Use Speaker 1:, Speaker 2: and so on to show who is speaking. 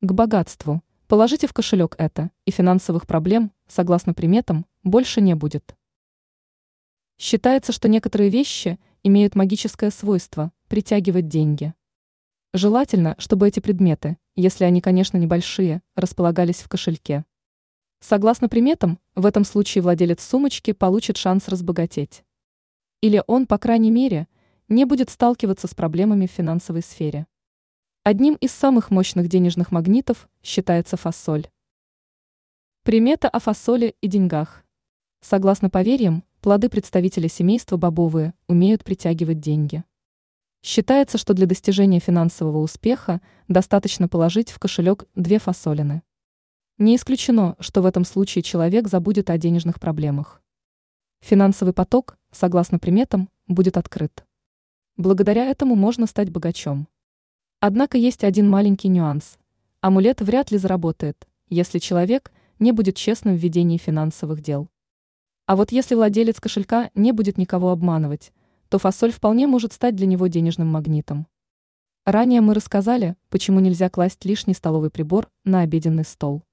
Speaker 1: к богатству. Положите в кошелек это, и финансовых проблем, согласно приметам, больше не будет. Считается, что некоторые вещи имеют магическое свойство притягивать деньги. Желательно, чтобы эти предметы, если они, конечно, небольшие, располагались в кошельке. Согласно приметам, в этом случае владелец сумочки получит шанс разбогатеть. Или он, по крайней мере, не будет сталкиваться с проблемами в финансовой сфере. Одним из самых мощных денежных магнитов считается фасоль. Примета о фасоле и деньгах. Согласно поверьям, плоды представителя семейства бобовые умеют притягивать деньги. Считается, что для достижения финансового успеха достаточно положить в кошелек две фасолины. Не исключено, что в этом случае человек забудет о денежных проблемах. Финансовый поток, согласно приметам, будет открыт. Благодаря этому можно стать богачом. Однако есть один маленький нюанс. Амулет вряд ли заработает, если человек не будет честным в ведении финансовых дел. А вот если владелец кошелька не будет никого обманывать, то фасоль вполне может стать для него денежным магнитом. Ранее мы рассказали, почему нельзя класть лишний столовый прибор на обеденный стол.